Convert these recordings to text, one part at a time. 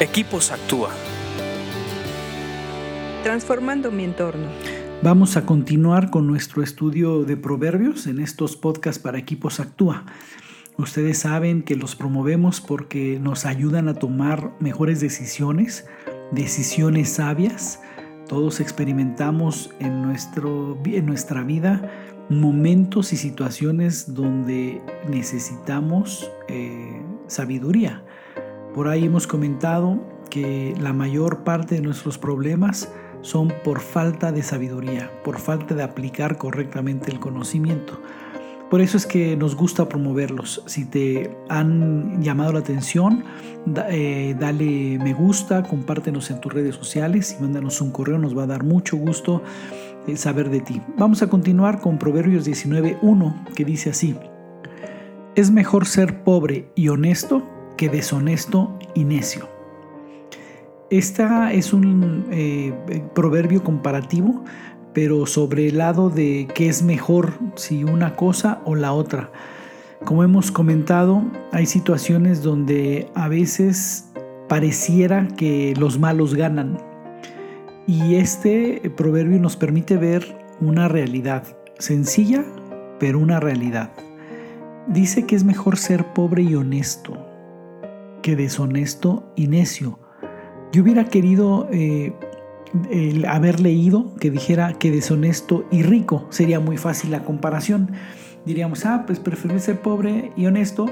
Equipos Actúa. Transformando mi entorno. Vamos a continuar con nuestro estudio de proverbios en estos podcasts para Equipos Actúa. Ustedes saben que los promovemos porque nos ayudan a tomar mejores decisiones, decisiones sabias. Todos experimentamos en, nuestro, en nuestra vida momentos y situaciones donde necesitamos eh, sabiduría. Por ahí hemos comentado que la mayor parte de nuestros problemas son por falta de sabiduría, por falta de aplicar correctamente el conocimiento. Por eso es que nos gusta promoverlos. Si te han llamado la atención, eh, dale me gusta, compártenos en tus redes sociales y mándanos un correo, nos va a dar mucho gusto eh, saber de ti. Vamos a continuar con Proverbios 19.1 que dice así, es mejor ser pobre y honesto que deshonesto y necio. Esta es un eh, proverbio comparativo, pero sobre el lado de qué es mejor, si una cosa o la otra. Como hemos comentado, hay situaciones donde a veces pareciera que los malos ganan y este proverbio nos permite ver una realidad sencilla, pero una realidad. Dice que es mejor ser pobre y honesto que deshonesto y necio. Yo hubiera querido eh, haber leído que dijera que deshonesto y rico. Sería muy fácil la comparación. Diríamos, ah, pues prefiero ser pobre y honesto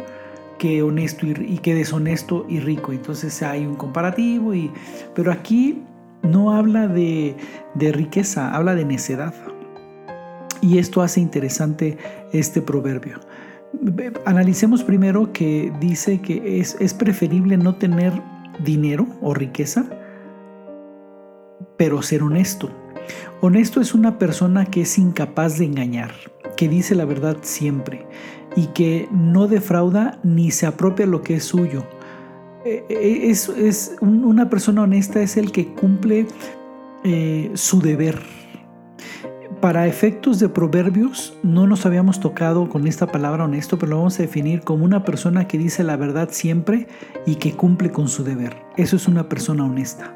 que honesto y, que deshonesto y rico. Entonces hay un comparativo, y, pero aquí no habla de, riqueza, habla de necedad. Y esto hace interesante este proverbio. Analicemos primero que dice que es, preferible no tener dinero o riqueza, pero ser honesto. Honesto es una persona que es incapaz de engañar, que dice la verdad siempre y que no defrauda ni se apropia lo que es suyo eh, eh, es, una persona honesta es el que cumple eh, su deber. Para efectos de proverbios, no nos habíamos tocado con esta palabra honesto, pero lo vamos a definir como una persona que dice la verdad siempre y que cumple con su deber. Eso es una persona honesta.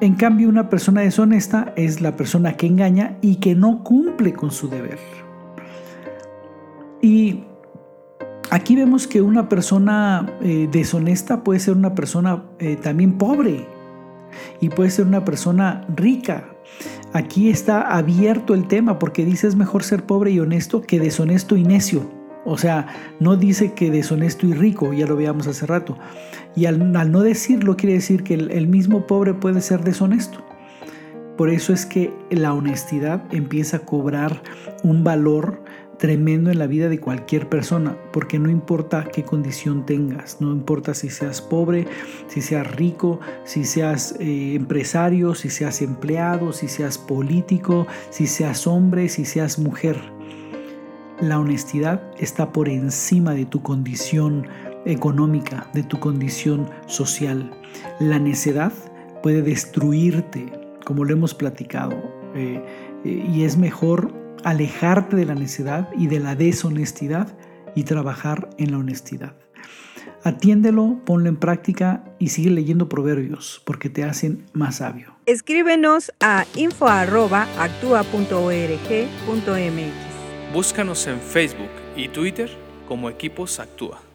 En cambio, una persona deshonesta es la persona que engaña y que no cumple con su deber. Y Aquí vemos que una persona eh, deshonesta puede ser una persona eh, también pobre y puede ser una persona rica. Aquí está abierto el tema porque dice es mejor ser pobre y honesto que deshonesto y necio. O sea, no dice que deshonesto y rico, ya lo veíamos hace rato. Y al, no decirlo quiere decir que el mismo pobre puede ser deshonesto. Por eso es que la honestidad empieza a cobrar un valor tremendo en la vida de cualquier persona, porque no importa qué condición tengas, no importa si seas pobre, si seas rico, si seas eh, empresario, si seas empleado, si seas político, si seas hombre, si seas mujer. La honestidad está por encima de tu condición económica, de tu condición social. La necedad puede destruirte, como lo hemos platicado, eh, eh, y es mejor alejarte de la necedad y de la deshonestidad y trabajar en la honestidad. Atiéndelo, ponlo en práctica y sigue leyendo proverbios porque te hacen más sabio. Escríbenos a info.actua.org.mx. Búscanos en Facebook y Twitter como Equipos Actúa.